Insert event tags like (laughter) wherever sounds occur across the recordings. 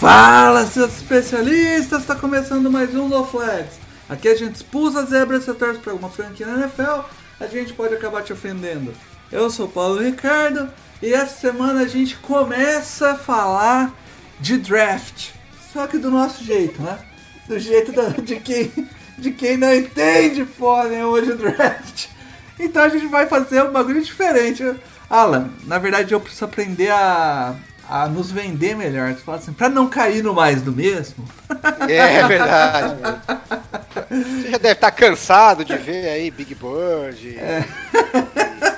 Fala, seus especialistas! Está começando mais um No Flags. Aqui a gente expulsa zebras e torce para alguma franquia na NFL, a gente pode acabar te ofendendo. Eu sou Paulo Ricardo e essa semana a gente começa a falar de draft. Só que do nosso jeito, né? Do jeito da- de, quem, de quem não entende porra de draft. Então a gente vai fazer um bagulho diferente. Alan, na verdade eu preciso aprender a, a nos vender melhor. Tu fala assim, pra não cair no mais do mesmo. É verdade. Você já deve estar cansado de ver aí Big Bird,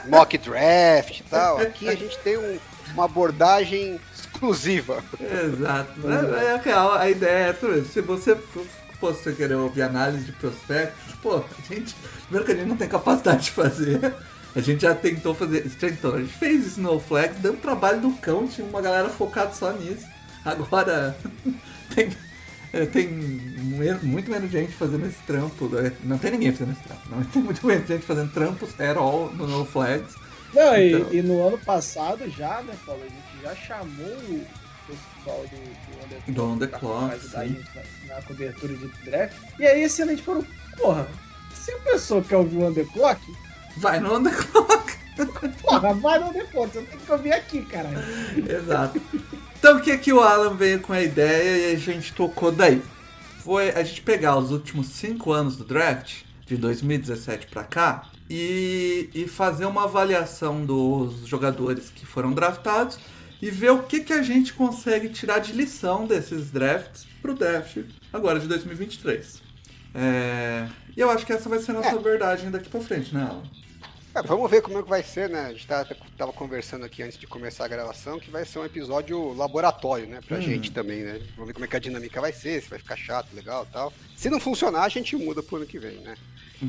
mock draft e tal. Aqui a gente tem um- uma abordagem exclusiva. Exato. É, é aquela- a ideia é tudo isso. Se você fosse querer ouvir análise de prospectos, pô, a gente. Primeiro que a gente não tem capacidade de fazer. A gente já tentou fazer. Tentou, a gente fez Snowflake, deu um trabalho do cão, tinha uma galera focada só nisso. Agora (laughs) tem. é, Tem muito menos gente fazendo esse trampo. né? Não tem ninguém fazendo esse trampo. Não (laughs) tem muito menos gente fazendo trampos at all no No Flags. Não, e- Então. e, no ano passado já, né, Paulo? A gente já chamou o pessoal do, do On The Do On The pra Clock, ajudar a sim. gente na, na cobertura de draft. E aí esse ano a gente falou, porra, se a pessoa quer ouvir o On The Clock, Vai no On The Clock. porra, vai no The Clock, você tem que ouvir aqui, caralho. Exato. Então o que que o Alan veio com a ideia e a gente tocou daí? Foi a gente pegar os últimos cinco anos do draft, de 2017 pra cá, e, e fazer uma avaliação dos jogadores que foram draftados e ver o que, que a gente consegue tirar de lição desses drafts pro draft agora de 2023. É, E eu acho que essa vai ser a nossa É. abordagem daqui pra frente, né, Alan? É, vamos ver como é que vai ser, né? A gente tá- tava conversando aqui antes de começar a gravação que vai ser um episódio laboratório, né? Pra Hum. gente também, né? Vamos ver como é que a dinâmica vai ser, se vai ficar chato, legal e tal. Se não funcionar, a gente muda pro ano que vem, né?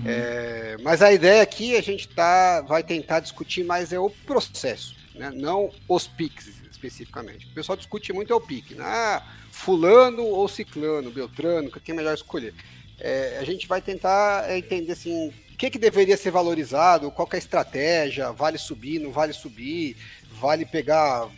É, mas a ideia aqui a gente tá, vai tentar discutir mais é o processo, né? não os piques especificamente. O pessoal discute muito é o pique, né? Ah, fulano ou ciclano, beltrano, quem é melhor escolher. É, a gente vai tentar é, entender assim, o que, que deveria ser valorizado, qual é a estratégia, vale subir, não vale subir, vale pegar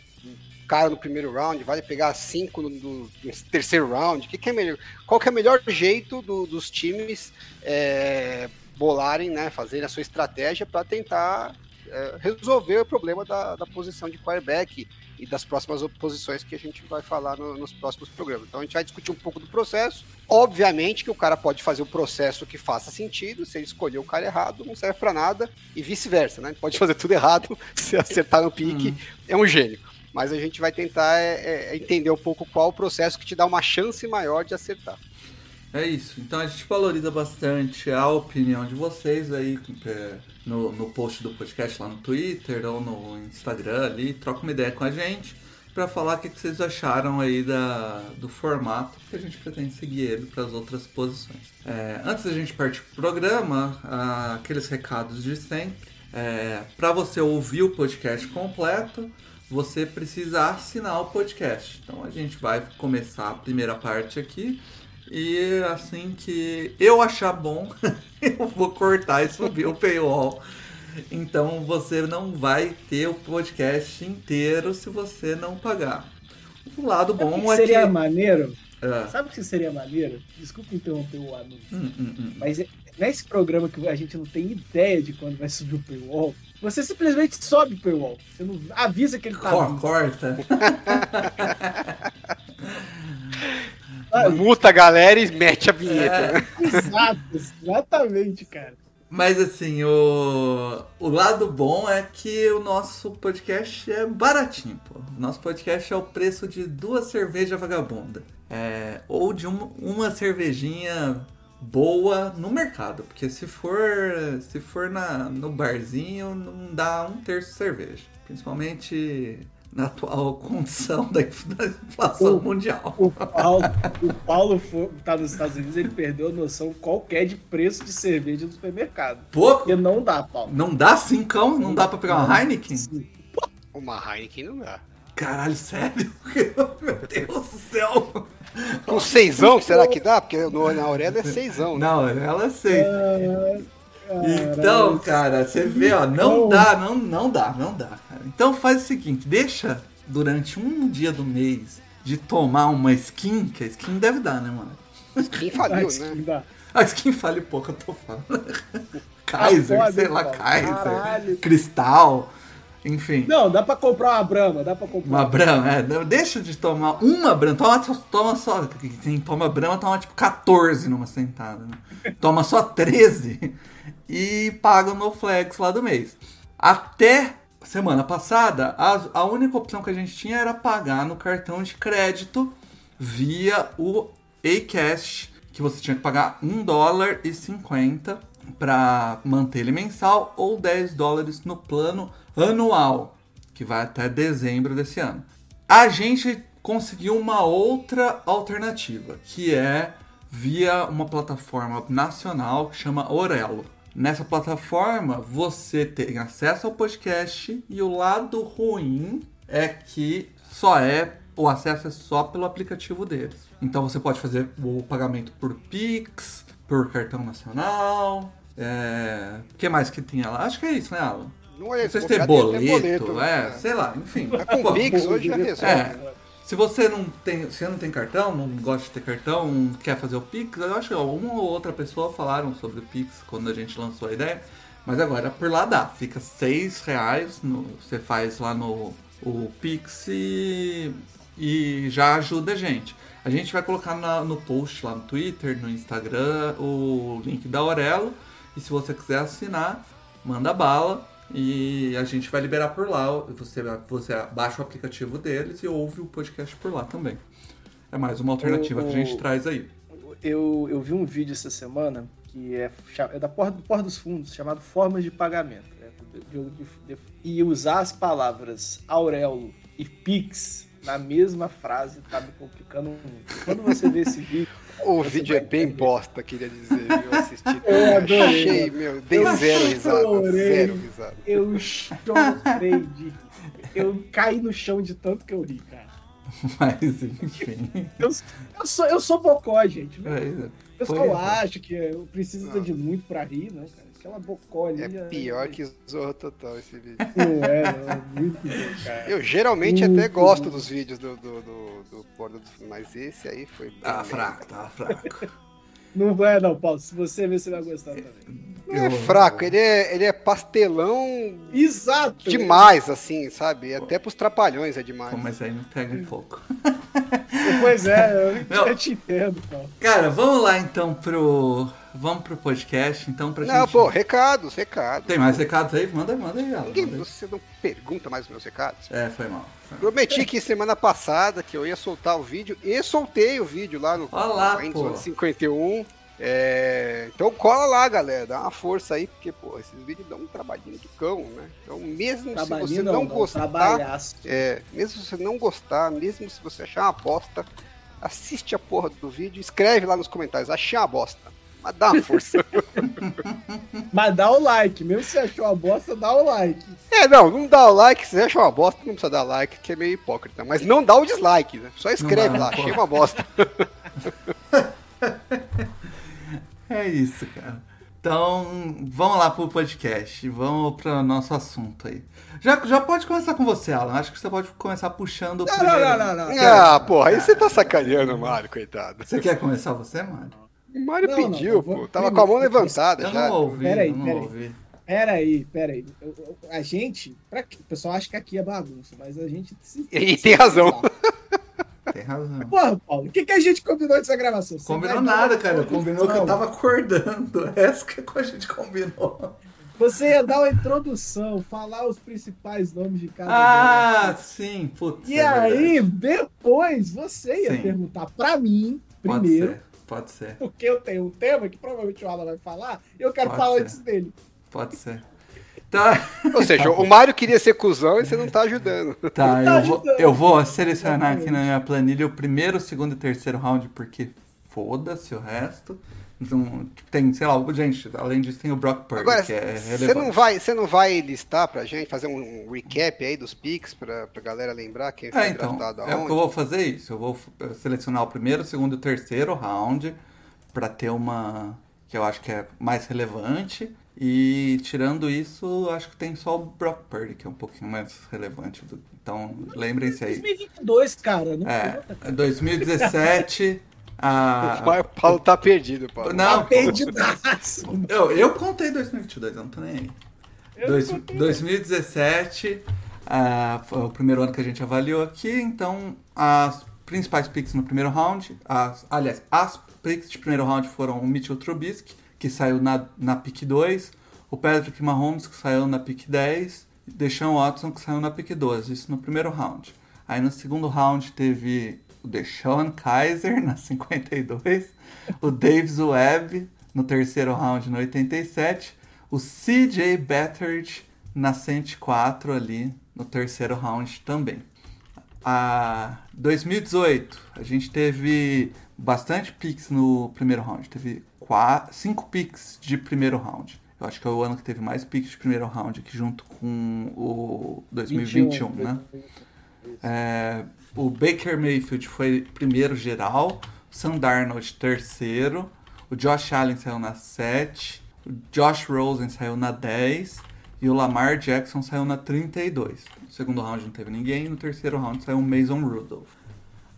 cara no primeiro round, vale pegar cinco no, no- no terceiro round, que que é melhor, qual que é o melhor jeito do- dos times é, bolarem, né, fazerem a sua estratégia para tentar é, resolver o problema da, da posição de quarterback e das próximas posições que a gente vai falar no- nos próximos programas. Então a gente vai discutir um pouco do processo. Obviamente que o cara pode fazer o processo que faça sentido, se ele escolher o cara errado, não serve para nada, e vice-versa, né? Pode fazer tudo errado, (laughs) se acertar no pique, é um gênio. Mas a gente vai tentar é, é, entender um pouco qual o processo que te dá uma chance maior de acertar. É isso. Então a gente valoriza bastante a opinião de vocês aí é, no, no post do podcast lá no Twitter ou no Instagram ali. Troca uma ideia com a gente para falar o que, que vocês acharam aí da, do formato que a gente pretende seguir ele para as outras posições. É, antes da gente partir pro programa, ah, aqueles recados de sempre. para você ouvir o podcast completo, você precisa assinar o podcast. Então a gente vai começar a primeira parte aqui. E assim que eu achar bom, (laughs) eu vou cortar e subir o paywall. Então você não vai ter o podcast inteiro se você não pagar. O lado Sabe bom que é seria que. maneiro? Ah, Sabe o que seria maneiro? Desculpa interromper o anúncio. hum, hum, hum. Mas é- nesse programa que a gente não tem ideia de quando vai subir o paywall, você simplesmente sobe o paywall. Você não avisa que ele tá Cor- corta. (laughs) Ah, Muta a galera e mete a vinheta. né? Exato, exatamente, cara. Mas assim, o, o lado bom é que o nosso podcast é baratinho, pô. O nosso podcast é o preço de duas cervejas vagabunda. É, ou de uma, uma cervejinha boa no mercado. Porque se for, se for na, no barzinho, não dá um terço de cerveja. Principalmente na atual condição da inflação O- mundial. O Paulo, o Paulo foi, tá nos Estados Unidos, ele perdeu a noção qualquer de preço de cerveja no supermercado. Pouco? Porque não dá, Paulo. Não dá cincão? Não dá pra pegar uma Heineken? Uma Heineken não dá. Caralho, sério? (laughs) Meu Deus do céu! Com seisão, será que dá? Porque no, na Aurélia é seisão, né? Não, ela sei. Ah, Então, cara, você vê, ó, não dá, não, não dá, não dá, cara. Então faz o seguinte, deixa durante um dia do mês de tomar uma skin, que a skin deve dar, né, mano? Quem (laughs) faliu, né? que dá. A skin fale pouco, eu tô falando. (laughs) Kaiser, Tá foda, sei lá, Paulo. Kaiser, Caralho. Cristal, enfim. Não, dá pra comprar uma Brahma, dá pra comprar. Uma Brahma, é, deixa de tomar uma Brahma, toma, só- toma só, quem toma Brahma toma tipo 14 numa sentada, né? Toma só 13 e paga o NoFlex lá do mês. Até semana passada, a, a única opção que a gente tinha era pagar no cartão de crédito via o Acast, que você tinha que pagar 1 dólar e 50 para manter ele mensal ou 10 dólares no plano anual que vai até dezembro desse ano. A gente conseguiu uma outra alternativa, que é via uma plataforma nacional que chama Orelo. Nessa plataforma você tem acesso ao podcast e o lado ruim é que só é o acesso é só pelo aplicativo deles. Então você pode fazer o pagamento por Pix, por cartão nacional. É... O que mais que tinha lá? Acho que é isso, né, Alan? Não é Não sei se tem tem boleto, boleto, é, né? sei lá, enfim. Mas com Pix hoje já resolve. É. Se você não tem, se não tem cartão, não gosta de ter cartão, quer fazer o Pix, eu acho que uma ou outra pessoa falaram sobre o Pix quando a gente lançou a ideia. Mas agora por lá dá, fica seis reais, no- você faz lá no o Pix e, e já ajuda a gente. A gente vai colocar na- no post lá no Twitter, no Instagram, o link da Aurelo. E se você quiser assinar, manda bala. E a gente vai liberar por lá. Você, você baixa o aplicativo deles e ouve o podcast por lá também. É mais uma alternativa que a gente traz aí. Eu, eu vi um vídeo essa semana que é, é da Porta, do Porta dos Fundos, chamado Formas de Pagamento. né? De- de- de- e usar as palavras Aurelo e Pix na mesma frase tá me complicando muito. Quando você vê esse vídeo, O vídeo é bem bosta, queria dizer. Eu (laughs) assisti. Eu adorei, Achei, mano. meu, dei Eu zero risada. Zero risada. eu chorei de rir. Eu caí no chão de tanto que eu ri, cara. (laughs) Mas enfim. Eu, eu, sou, eu sou bocó, gente. É, O pessoal Pois é. acha que eu preciso de muito pra rir, né, cara? Aquela ali. É já- pior que Zorro Total esse vídeo. (laughs) Não é, não. Muito bom, cara. Eu geralmente Muito até gosto bom. dos vídeos do, do, do, do Fundos, mas esse aí foi. Tá fraco, tá fraco. (laughs) Não vai, não, Paulo. Se você ver, você vai gostar também. Não é fraco, ele é, ele é pastelão Exato! demais, assim, sabe? Até pros trapalhões é demais. Pô, mas aí me pega um pouco. (laughs) Pois é, eu, (laughs) Não. eu te entendo, Paulo. Cara, vamos lá então pro. Vamos pro podcast, então, pra Não, gente. pô, recados, recados. Tem mais recados aí? Manda, manda aí, Alan. Ninguém, manda aí. você não pergunta mais os meus recados? É, foi mal. Foi mal. Prometi que semana passada que eu ia soltar o vídeo e soltei o vídeo lá no Olha lá, no pô. Endzone 51. É, então cola lá, galera, dá uma força aí, porque pô, esses vídeos dão um trabalhinho de cão, né? Então mesmo se você não, não, não, gostar, é, mesmo se você não gostar, mesmo se você achar uma bosta, assiste a porra do vídeo, escreve lá nos comentários, achei uma bosta. Mas dá uma força. (laughs) Mas dá o like, mesmo se você achou uma bosta, dá o like. é, não, não dá o like, se você acha uma bosta, não precisa dar like, que é meio hipócrita. Mas não dá o dislike, né? Só escreve dá, lá, achei uma bosta. (laughs) É isso, cara. Então, vamos lá pro podcast. Vamos pro nosso assunto aí. Já, já pode começar com você, Alan. Acho que você pode começar puxando o Não, primeiro. não, não, não, não. Ah, porra, aí você tá sacaneando o Mário, coitado. Você quer começar você, mano? O Mário Não, não, pediu, pô. vou- Tava com a mão levantada Eu já. não ouvi, Peraí, eu não peraí. ouvi. Peraí, peraí. Eu- eu- A gente, pra, quê? o pessoal acha que aqui é bagunça, mas a gente. se- E tem razão. (laughs) Razão. Porra, Paulo, o que, que a gente combinou dessa gravação? Você Combinou nada, cara. Combinou que eu tava acordando. (laughs) Essa que a gente combinou. Você ia dar uma introdução, falar os principais nomes de cada Ah, sim, putz. E é aí, depois, você ia Sim. perguntar pra mim, Pode primeiro, ser, pode ser, porque eu tenho um tema que provavelmente o Alan vai falar, e eu quero Pode falar ser. antes dele. pode ser. Tá, Ou seja, o Mário queria ser cuzão e você não tá ajudando. tá Tá eu, vou, ajudando. eu vou selecionar aqui na minha planilha o primeiro, segundo e terceiro round, porque foda-se o resto. Então, tem, sei lá, gente, além disso tem o Brock Purdy, Agora, que é você relevante. não, vai, você não vai listar pra gente, fazer um recap aí dos picks pra, pra galera lembrar quem foi É, então, draftado é o que aonde? eu vou fazer isso. Eu vou f- selecionar o primeiro, o segundo e o terceiro round pra ter uma que eu acho que é mais relevante. E tirando isso, acho que tem só o Brock Purdy, que é um pouquinho mais relevante. do- Então, lembrem-se aí. 2022, cara. Não É, conta. 2017, a... O Paulo tá perdido, Paulo. Não, Tá perdidaço. Eu, eu contei 2022, eu não tô nem aí. Dois- não contei. 2017 ah, foi o primeiro ano que a gente avaliou aqui, então as principais picks no primeiro round, as, aliás, as picks de primeiro round foram o Mitchell Trubisky, que saiu na, na pick 2, o Patrick Mahomes, que saiu na pick 10, e Deshaun Watson, que saiu na pick 12, isso no primeiro round. Aí no segundo round teve o Deshaun Kaiser (laughs) na 52, o Davis Webb no terceiro round no 87, o CJ Beathard na 104 ali no terceiro round também. A 2018, a gente teve bastante picks no primeiro round. Teve 5 picks de primeiro round. Eu acho que é o ano que teve mais picks de primeiro round aqui junto com o 2021, né? É, o Baker Mayfield foi primeiro geral, o Sam Darnold terceiro, o Josh Allen saiu na 7, o Josh Rosen saiu na 10 e o Lamar Jackson saiu na 32. No segundo round não teve ninguém, no terceiro round saiu o Mason Rudolph.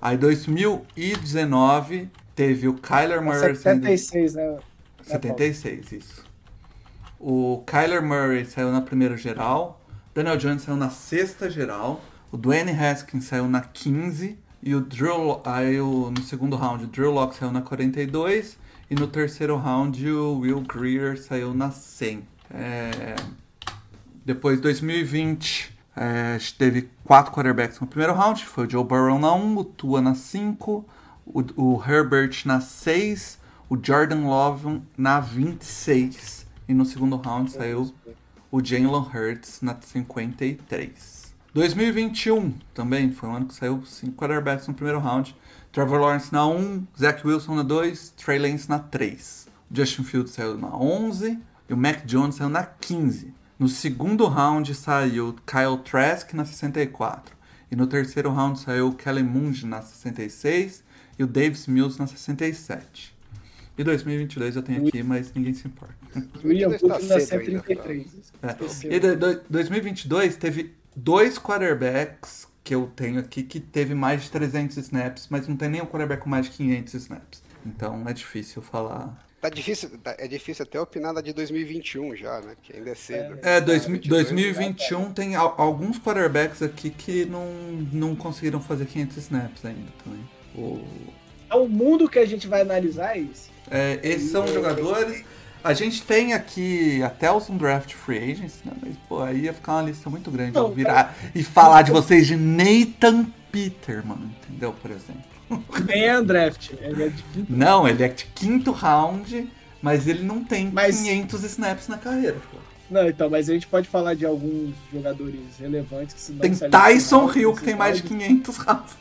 Aí 2019 teve o Kyler Murray saindo- 76, né? 76, isso. O Kyler Murray saiu na primeira geral, Daniel Jones saiu na sexta geral, o Dwayne Haskins saiu na 15 e o Drew aí o, no segundo round o Drew Locke saiu na 42 e no terceiro round o Will Greer saiu na 100. É, depois 2020 é, gente teve quatro quarterbacks no primeiro round, foi o Joe Burrow na 1, o Tua na 5, o, o Herbert na 6, o Jordan Love na 26 e no segundo round saiu o Jalen Hurts na 53. 2021 também foi um ano que saiu cinco quarterbacks no primeiro round. Trevor Lawrence na 1, Zach Wilson na 2, Trey Lance na 3. O Justin Fields saiu na 11 e o Mac Jones saiu na 15. No segundo round saiu Kyle Trask na 64. E no terceiro round saiu Kellen Mund na 66 e o Davis Mills na 67. E 2022 eu tenho aqui, mas ninguém se importa. (laughs) William Está Cook na cedo ainda, 133. É. E de, do- 2022 teve dois quarterbacks que eu tenho aqui que teve mais de 300 snaps, mas não tem nenhum quarterback com mais de 500 snaps. Então é difícil falar. Tá difícil, tá- é difícil até opinar da de 2021 já, né? Que ainda é cedo. É, dois, 22, 2021 tem al- alguns quarterbacks aqui que não, não conseguiram fazer 500 snaps ainda também. O, É o mundo que a gente vai analisar é isso. É, esses são jogadores. A gente tem aqui até os draft free agents, né? Mas, pô, aí ia ficar uma lista muito grande. Não, eu virar e falar de vocês de Nathan Peterman, entendeu? Por exemplo. (laughs) Nem é undraft. Ele é de quinto. Não, ele é de quinto round, mas ele não tem Mas- 500 snaps na carreira, pô. Não, então, mas a gente pode falar de alguns jogadores relevantes que se não Tem Tyson Hill, que tem mais de esses 500 rounds.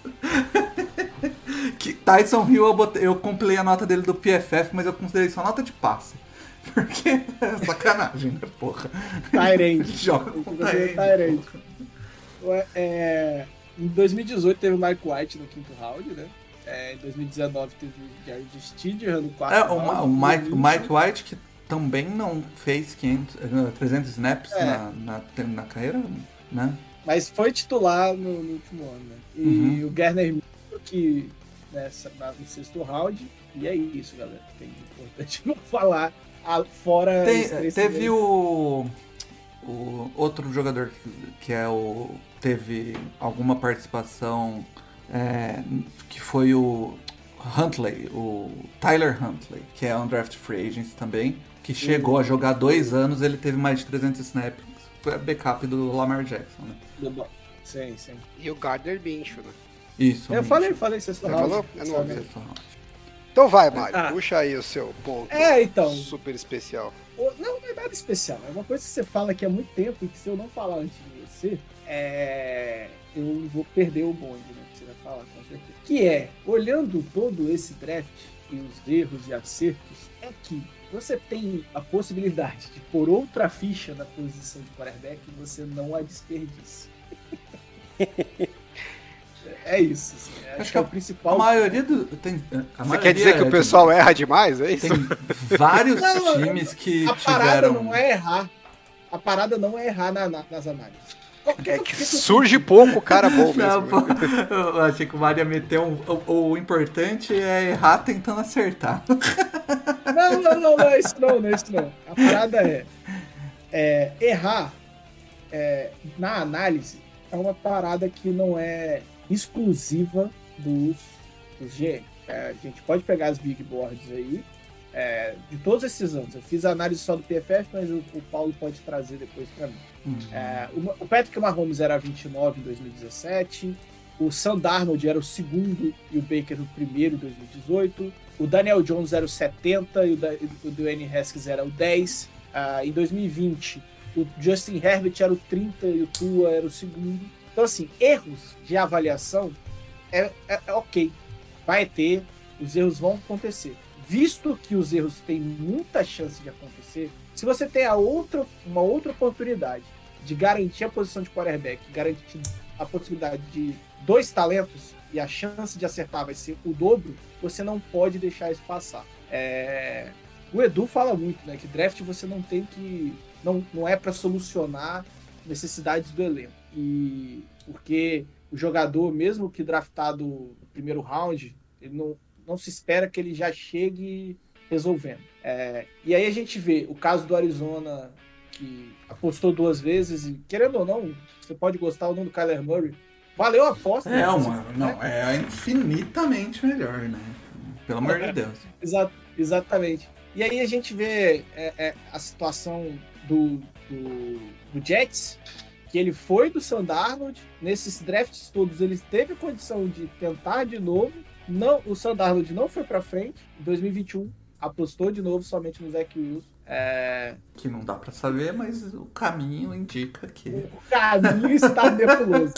(laughs) que Tyson Hill, eu, botei, eu compilei a nota dele do PFF, mas eu considerei só nota de passe. (laughs) Porque é sacanagem, né, porra? Tyrande. Joga com Tyrande. É, em 2018 teve o Mike White no quinto round, né? É, em 2019 teve o Jared Stidham no quarto É, o, round. Ma- o Mike, o Mike White, que também não fez 500, eh, 300 snaps É. na, na, na carreira, né? Mas foi titular no, no último ano, né? E Uhum. o Minshew, que nessa, na- no sexto round. E é isso, galera. Tem importante (laughs) não falar. Ah, fora Tem- teve o, o outro jogador que, que é o teve alguma participação é, que foi o Huntley, o Tyler Huntley, que é um draft free agent também, que chegou a jogar dois anos, ele teve mais de 300 snaps, foi a backup do Lamar Jackson, né? Sim, sim. E o Gardner Minshew, né? Isso. Eu falei, falei Você round. falou? Eu não ouvi. Então vai, Mário. Ah. Puxa aí o seu ponto É, então. super especial. O- Não, é nada especial. É uma coisa que você fala aqui há muito tempo e que se eu não falar antes de você, é... eu vou perder o bonde, né? Que você vai falar, com certeza. Que é, olhando todo esse draft e os erros e acertos, é que você tem a possibilidade de pôr outra ficha na posição de quarterback e você não a desperdice. (laughs) é isso. Assim, acho, acho, que é o principal. A maioria do. Tem, a Você quer dizer que o pessoal erra demais? É isso? Tem vários (laughs) não, times que. A tiveram... parada não é errar. A parada não é errar na, na, nas análises. É que surge pouco cara bom (laughs) mesmo. Não, pô, eu achei que o Maria meteu um, o, o, importante é errar tentando acertar. Não, não, não, não é isso não, não é isso não. A parada é, é errar é, na análise é uma parada que não é exclusiva dos, dos GM. É, a gente pode pegar as big boards aí, é, de todos esses anos. Eu fiz a análise só do PFF, mas o, o Paulo pode trazer depois para mim. Uhum. É, o, o, Patrick Mahomes era 29 em 2017, o Sam Darnold era o segundo e o Baker o primeiro em 2018, o Daniel Jones era o 70 e o, da, o Dwayne Haskins era o 10. Uh, ah, em 2020, o Justin Herbert era o 30 e o Tua era o segundo. Então, assim, erros de avaliação é, é, é ok. Vai ter, os erros vão acontecer. Visto que os erros têm muita chance de acontecer, se você tem a outra, uma outra oportunidade de garantir a posição de quarterback, garantir a possibilidade de dois talentos e a chance de acertar vai ser o dobro, você não pode deixar isso passar. É... O Edu fala muito, né, que draft você não tem que não, não é para solucionar necessidades do elenco. E porque o jogador, mesmo que draftado no primeiro round, ele não, não se espera que ele já chegue resolvendo. É, e aí a gente vê o caso do Arizona, que apostou duas vezes, e querendo ou não, você pode gostar ou não do Kyler Murray. Valeu a aposta. É, uma, não, é infinitamente melhor, né? Pelo amor de Deus. (laughs) Exa exatamente. E aí a gente vê é, é, a situação do, do, do Jets, que ele foi do Sandarnold, nesses drafts todos ele teve condição de tentar de novo, não, o Sandarnold não foi para frente, em 2021 apostou de novo somente no Zach Wilson. É... Que não dá para saber, mas o caminho indica que. O caminho está (laughs) nebuloso.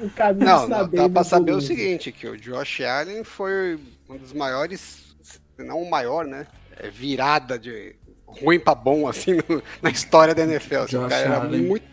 O caminho não, está não, bem. Dá para saber o seguinte: que o Josh Allen foi um dos maiores, não o maior, né? É, virada de ruim para bom, assim, no, na história da NFL. Assim, o cara era muito.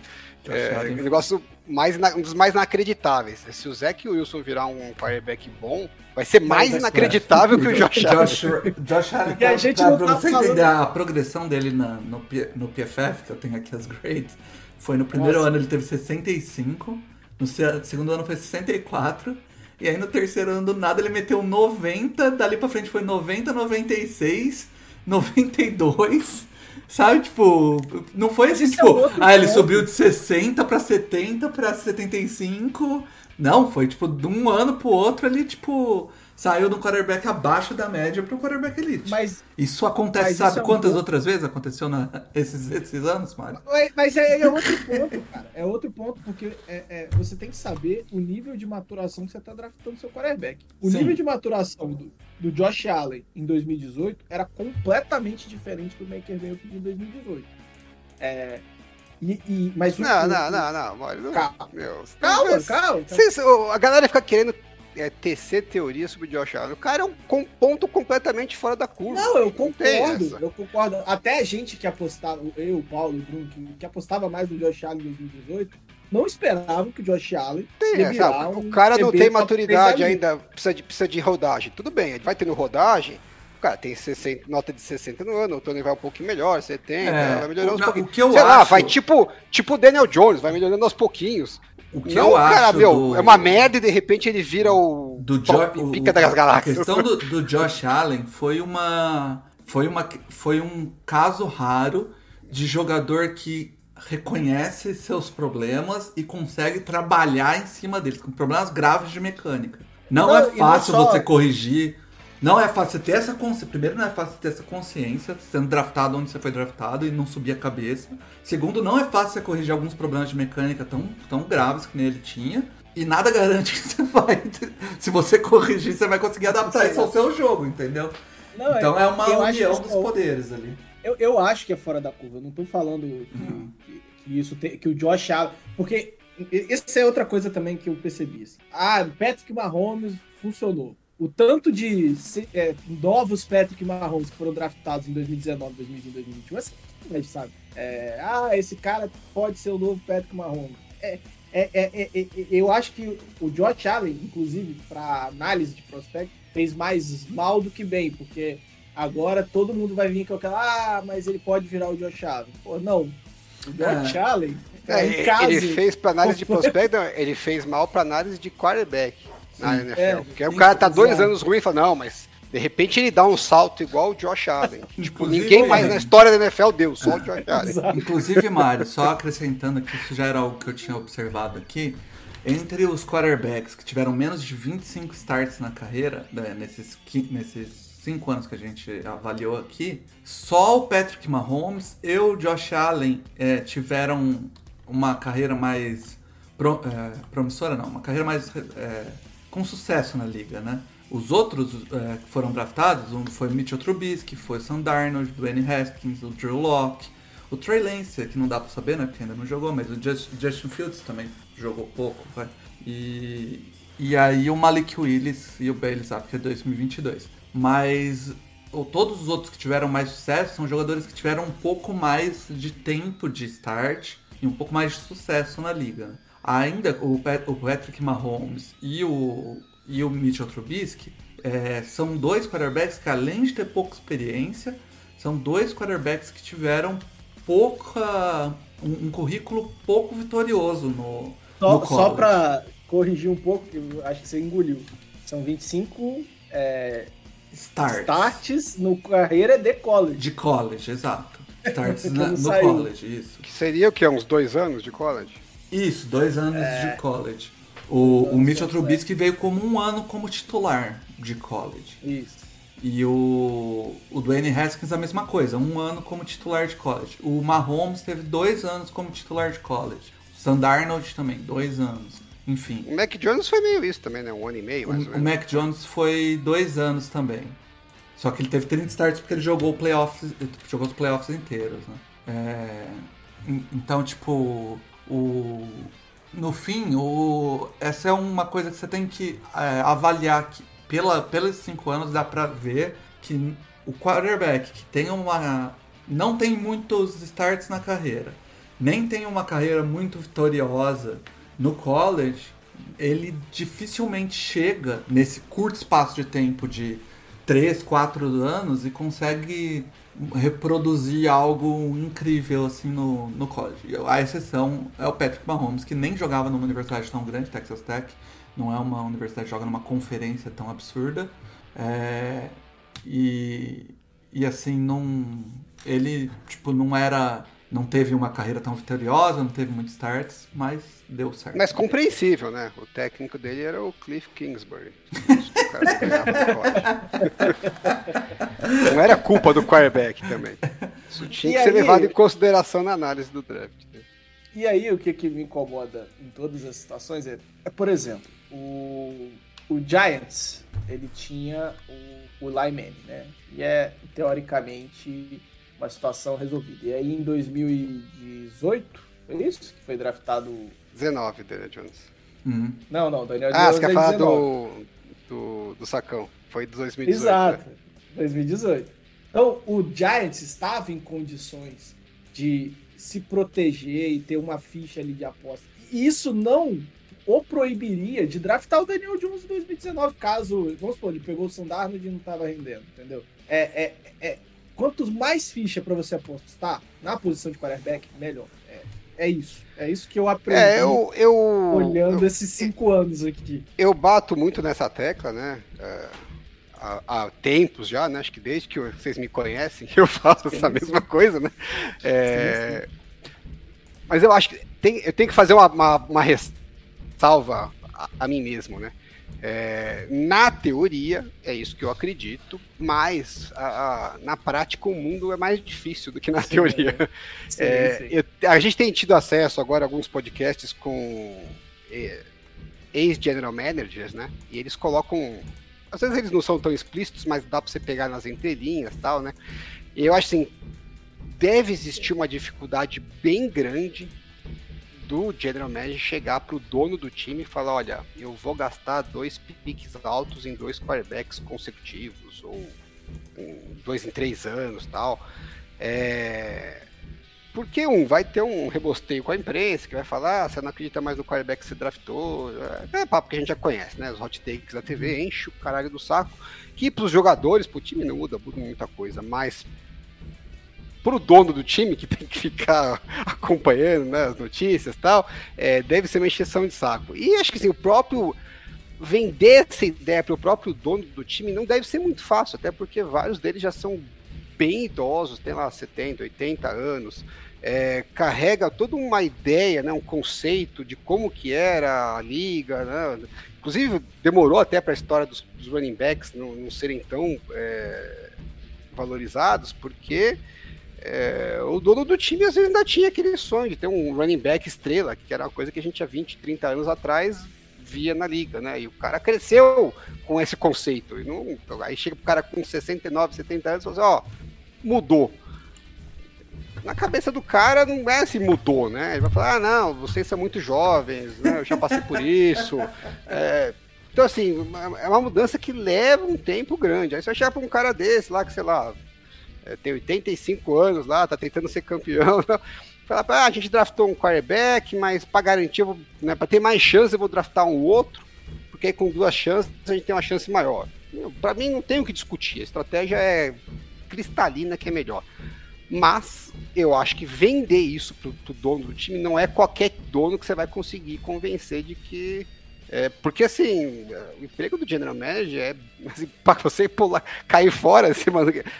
É, um negócio mais um dos mais inacreditáveis. Se o Zach Wilson virar um quarterback bom, vai ser mais inacreditável que o Josh (laughs) Allen. Josh, Josh Allen, (laughs) pra, gente pra, pra tá você falando... entender a progressão dele na, no, no PFF, que eu tenho aqui as grades, foi no primeiro Nossa. ano ele teve 65, no segundo ano foi 64, e aí no terceiro ano do nada ele meteu 90, dali pra frente foi 90, 96, 92. Sabe, tipo, não foi assim, Esse é tipo, é ah, ele subiu de 60 pra 70 pra 75. Não, foi tipo de um ano pro outro ali, tipo, saiu do quarterback abaixo da média pro quarterback elite. Mas isso acontece, mas sabe isso é quantas outras vezes aconteceu na, (laughs) esses, esses anos, Mário? Mas é, é, outro ponto, cara. É outro ponto, porque é, é, você tem que saber o nível de maturação que você tá draftando seu quarterback. O Sim. nível de maturação do, do Josh Allen em 2018 era completamente diferente do Maker Mayfield em 2018. É, e, e, mas não, o, não, não, não, Mário. Calma, meu, calma, calma. Vocês, a galera fica querendo é, tecer teoria sobre o Josh Allen. O cara é um ponto completamente fora da curva. Não, eu concordo. Eu concordo. Até a gente que apostava, eu, o Paulo, o Bruno, que, que apostava mais no Josh Allen em 2018, não esperava que o Josh Allen tem, é, sabe, um o cara não tem maturidade ainda, precisa de, precisa de rodagem. Tudo bem, ele vai tendo rodagem. O cara tem 60, nota de 60 no ano, o Tony vai um pouquinho melhor, 70, é, vai melhorando aos pouquinhos. Sei acho... lá, vai tipo, tipo o Daniel Jones, vai melhorando aos pouquinhos. O que não, eu cara, acho meu, do... é uma merda e de repente ele vira o do jo... o, pica das galáxias. A questão do, do Josh Allen foi uma foi uma foi um caso raro de jogador que reconhece seus problemas e consegue trabalhar em cima deles, com problemas graves de mecânica. Não, não é fácil não só... você corrigir não é fácil ter essa consciência. Primeiro, não é fácil ter essa consciência, sendo draftado onde você foi draftado e não subir a cabeça. Segundo, não é fácil você corrigir alguns problemas de mecânica tão, tão graves que nem ele tinha. E nada (laughs) garante que você vai. Se você corrigir, você vai conseguir adaptar isso ao seu jogo, entendeu? Não, então é uma união dos poderes ali. Eu, eu acho que é fora da curva. Eu não tô falando uhum. que, que, isso tem, que o Josh Allen. Porque essa é outra coisa também que eu percebi. Assim. Ah, Patrick Mahomes funcionou. O tanto de é, novos Patrick Mahomes que foram draftados em 2019, 2020, 2021, assim, a gente sabe. É, ah, esse cara pode ser o novo Patrick Mahomes. É, é, é, é, eu acho que o Josh Allen, inclusive, para análise de prospecto, fez mais mal do que bem, porque agora todo mundo vai vir com aquela, ah, mas ele pode virar o Josh Allen. Pô, não. O Josh Allen. É, caso, ele fez para análise de (laughs) prospecto, ele fez mal para análise de quarterback na NFL. É, porque o cara tá dois anos ruim e fala, não, mas de repente ele dá um salto igual o Josh Allen. (laughs) tipo, ninguém mais na história da NFL deu, só o Josh Allen. (laughs) Inclusive, Mário, só acrescentando que isso já era algo que eu tinha observado aqui. Entre os quarterbacks que tiveram menos de 25 starts na carreira, né, nesses, nesses cinco anos que a gente avaliou aqui, só o Patrick Mahomes e o Josh Allen é, tiveram uma carreira mais pro, é, promissora, não, uma carreira mais é, com sucesso na liga, né? Os outros é, que foram draftados, um foi Mitchell Trubisky, foi Sam Darnold, Dwayne Haskins, o Drew Locke, o Trey Lance, que não dá pra saber, né, porque ainda não jogou, mas o Justin Fields também jogou pouco, vai. E, e aí o Malik Willis e o Bailey é 2022. Mas ou todos os outros que tiveram mais sucesso são jogadores que tiveram um pouco mais de tempo de start e um pouco mais de sucesso na liga. Ainda o, Patrick Mahomes e o, e o Mitchell Trubisky é, são dois quarterbacks que, além de ter pouca experiência, são dois quarterbacks que tiveram pouca. um, um currículo pouco vitorioso no. Só, no só para corrigir um pouco, que acho que você engoliu. São 25 é, starts. starts no carreira de college. De college, exato. Starts (laughs) na, no college, isso. Que seria o que? Uns dois anos de college? Isso, dois anos é... de college. O, o Mitchell Trubisky veio como um ano como titular de college. Isso. E o, o Dwayne Haskins a mesma coisa, um ano como titular de college. O Mahomes teve dois anos como titular de college. O Sam Darnold também, dois anos. Enfim. O Mac Jones foi meio isso também, né? Um ano e meio, mais o, o Mac Jones foi dois anos também. Só que ele teve 30 starts porque ele jogou, playoffs, jogou os playoffs inteiros, né? É, então, tipo, o, no fim, o, essa é uma coisa que você tem que é, avaliar que pela, pelos cinco anos dá pra ver que o quarterback que tem uma. não tem muitos starts na carreira, nem tem uma carreira muito vitoriosa no college, ele dificilmente chega nesse curto espaço de tempo de 3, 4 anos e consegue reproduzir algo incrível assim no, no college. A exceção é o Patrick Mahomes, que nem jogava numa universidade tão grande, Texas Tech, não é uma universidade que joga numa conferência tão absurda. É, e, e assim, não, ele tipo, não era. Não teve uma carreira tão vitoriosa, não teve muitos starts, mas deu certo. Mas compreensível, né? O técnico dele era o Cliff Kingsbury. (laughs) Não era culpa do quarterback também. Isso tinha e que aí, ser levado em consideração na análise do draft. Né? E aí, o que, que me incomoda em todas as situações é, é por exemplo, o, o Giants, ele tinha o, o Lyman, né? E é, teoricamente, uma situação resolvida. E aí, em 2018, foi isso? Que foi draftado 19, Daniel Jones. Uhum. Não, não, Daniel Jones. Ah, você quer é falar do, do, do Sacão? Foi de 2018. Exato, né? 2018. Então, o Giants estava em condições de se proteger e ter uma ficha ali de aposta. E isso não o proibiria de draftar o Daniel Jones em 2019, caso, vamos supor, ele pegou o Sandarnold e não estava rendendo, entendeu? É, é, é, quantos mais ficha para você apostar na posição de quarterback, melhor é isso. É isso que eu aprendi é, eu, eu, olhando eu, esses cinco anos aqui. Eu bato muito nessa tecla, né? É, há, há, tempos já, né? Acho que desde que vocês me conhecem, (laughs) eu faço essa mesma coisa, né? É, sim, mas eu acho que tem, eu tenho que fazer uma, uma, uma ressalva a, a mim mesmo, né? É, na teoria, é isso que eu acredito, mas a, a, na prática o mundo é mais difícil do que na sim, teoria. É. Sim, é, sim. Eu, a gente tem tido acesso agora a alguns podcasts com é, ex-general managers, né? E eles colocam. Às vezes eles não são tão explícitos, mas dá para você pegar nas entrelinhas e tal, né? E eu acho assim. deve existir uma dificuldade bem grande do General Manager chegar para o dono do time e falar: olha, eu vou gastar dois piques altos em dois quarterbacks consecutivos, ou um, dois em três anos tal. É... Porque um vai ter um rebosteio com a imprensa que vai falar, ah, você não acredita mais no quarterback que você draftou. É, é papo que a gente já conhece, né? Os hot takes da TV enche o caralho do saco. Que pros jogadores, pro time não muda muita coisa, mas pro dono do time, que (laughs) tem que ficar acompanhando né, as notícias e tal, é, deve ser uma exceção de saco. E acho que assim, o próprio vender essa ideia para o próprio dono do time não deve ser muito fácil, até porque vários deles já são bem idosos, tem lá 70, 80 anos, é, carrega toda uma ideia, né, um conceito de como que era a liga, né? inclusive demorou até para a história dos, dos, running backs não, não serem tão é, valorizados, porque é, o dono do time às vezes ainda tinha aquele sonho de ter um running back estrela, que era uma coisa que a gente há 20, 30 anos atrás via na liga, né? E o cara cresceu com esse conceito. E não, aí chega pro cara com 69, 70 anos e fala assim, ó, mudou. Na cabeça do cara não é se mudou, né? Ele vai falar, ah, não, vocês são muito jovens, né? Eu já passei por isso. (laughs) É, então, assim, é uma mudança que leva um tempo grande. Aí você vai chegar pra um cara desse lá, que sei lá, é, tem 85 anos lá, tá tentando ser campeão. (laughs) Fala, ah, a gente draftou um quarterback, mas para garantir, né, para ter mais chance, eu vou draftar um outro, porque aí com duas chances a gente tem uma chance maior. Para mim não tem o que discutir, a estratégia é cristalina que é melhor. Mas eu acho que vender isso pro, pro dono do time não é qualquer dono que você vai conseguir convencer de que é, porque assim, o emprego do general manager é assim, para você pular, cair fora, (laughs) ser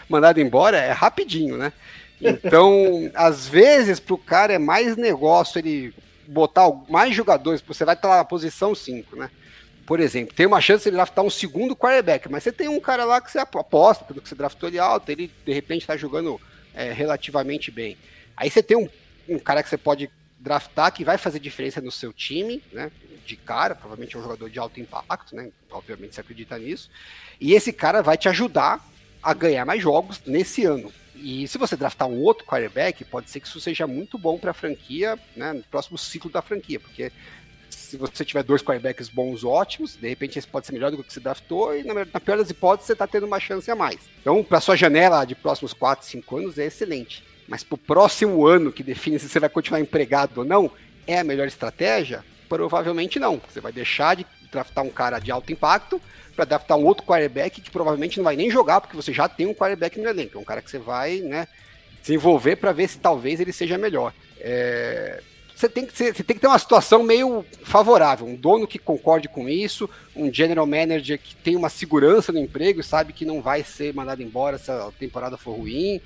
mandado embora, é rapidinho, né? Então, (laughs) às vezes, para o cara é mais negócio ele botar mais jogadores, você vai estar na posição 5, né? Por exemplo, tem uma chance de ele draftar um segundo quarterback, mas você tem um cara lá que você aposta, pelo que você draftou ele alto, ele de repente está jogando é, relativamente bem. Aí você tem um, um cara que você pode draftar que vai fazer diferença no seu time, né? de cara, provavelmente é um jogador de alto impacto, né? Obviamente você acredita nisso. E esse cara vai te ajudar a ganhar mais jogos nesse ano. E se você draftar um outro quarterback, pode ser que isso seja muito bom para a franquia, né, no próximo ciclo da franquia, porque se você tiver dois quarterbacks bons, ótimos, de repente esse pode ser melhor do que você draftou, e na, na pior das hipóteses você está tendo uma chance a mais. Então, para sua janela de próximos 4, 5 anos é excelente. Mas para o próximo ano, que define se você vai continuar empregado ou não, é a melhor estratégia? Provavelmente não. Você vai deixar de draftar um cara de alto impacto para draftar um outro quarterback que provavelmente não vai nem jogar, porque você já tem um quarterback no elenco. É um cara que você vai né, desenvolver para ver se talvez ele seja melhor. É... Você, tem que você tem que ter uma situação meio favorável, um dono que concorde com isso, um general manager que tem uma segurança no emprego e sabe que não vai ser mandado embora se a temporada for ruim.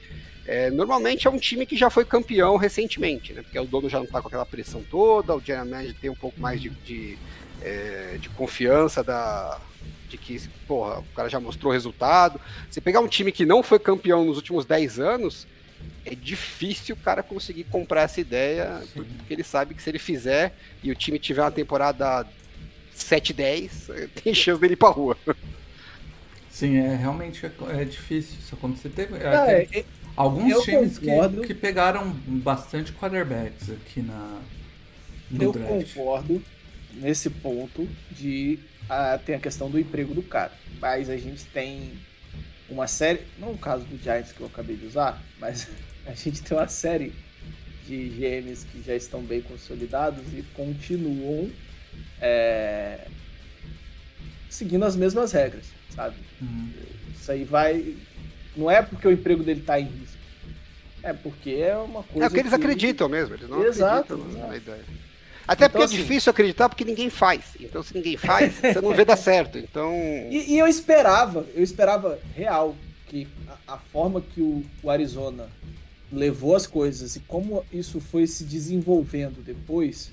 É, normalmente é um time que já foi campeão recentemente, né? Porque o dono já não está com aquela pressão toda, o general manager tem um pouco mais de, de, é, de confiança da, de que, porra, o cara já mostrou resultado. Você pegar um time que não foi campeão nos últimos 10 anos, é difícil o cara conseguir comprar essa ideia, Sim. porque ele sabe que se ele fizer e o time tiver uma temporada 7-10, (laughs) tem chance dele ir pra rua. Sim, é realmente é, é difícil isso acontecer. Teve, ah, é, é, Alguns eu times que, que, pegaram bastante quarterbacks aqui na. Eu draft. concordo nesse ponto de uh, tem a questão do emprego do cara. Mas a gente tem uma série, não o caso do Giants que eu acabei de usar, mas (laughs) a gente tem uma série de GMs que já estão bem consolidados e continuam é, seguindo as mesmas regras, sabe? Uhum. Isso aí vai não é porque o emprego dele está em risco. É porque é uma coisa. É porque eles que... acreditam mesmo, eles não exato, acreditam exato. na ideia. Até então, porque é assim, difícil acreditar porque ninguém faz. Então, se ninguém faz, (laughs) você não vê dar certo. Então. E, e eu esperava, eu esperava real que a, a forma que o, o, Arizona levou as coisas e como isso foi se desenvolvendo depois,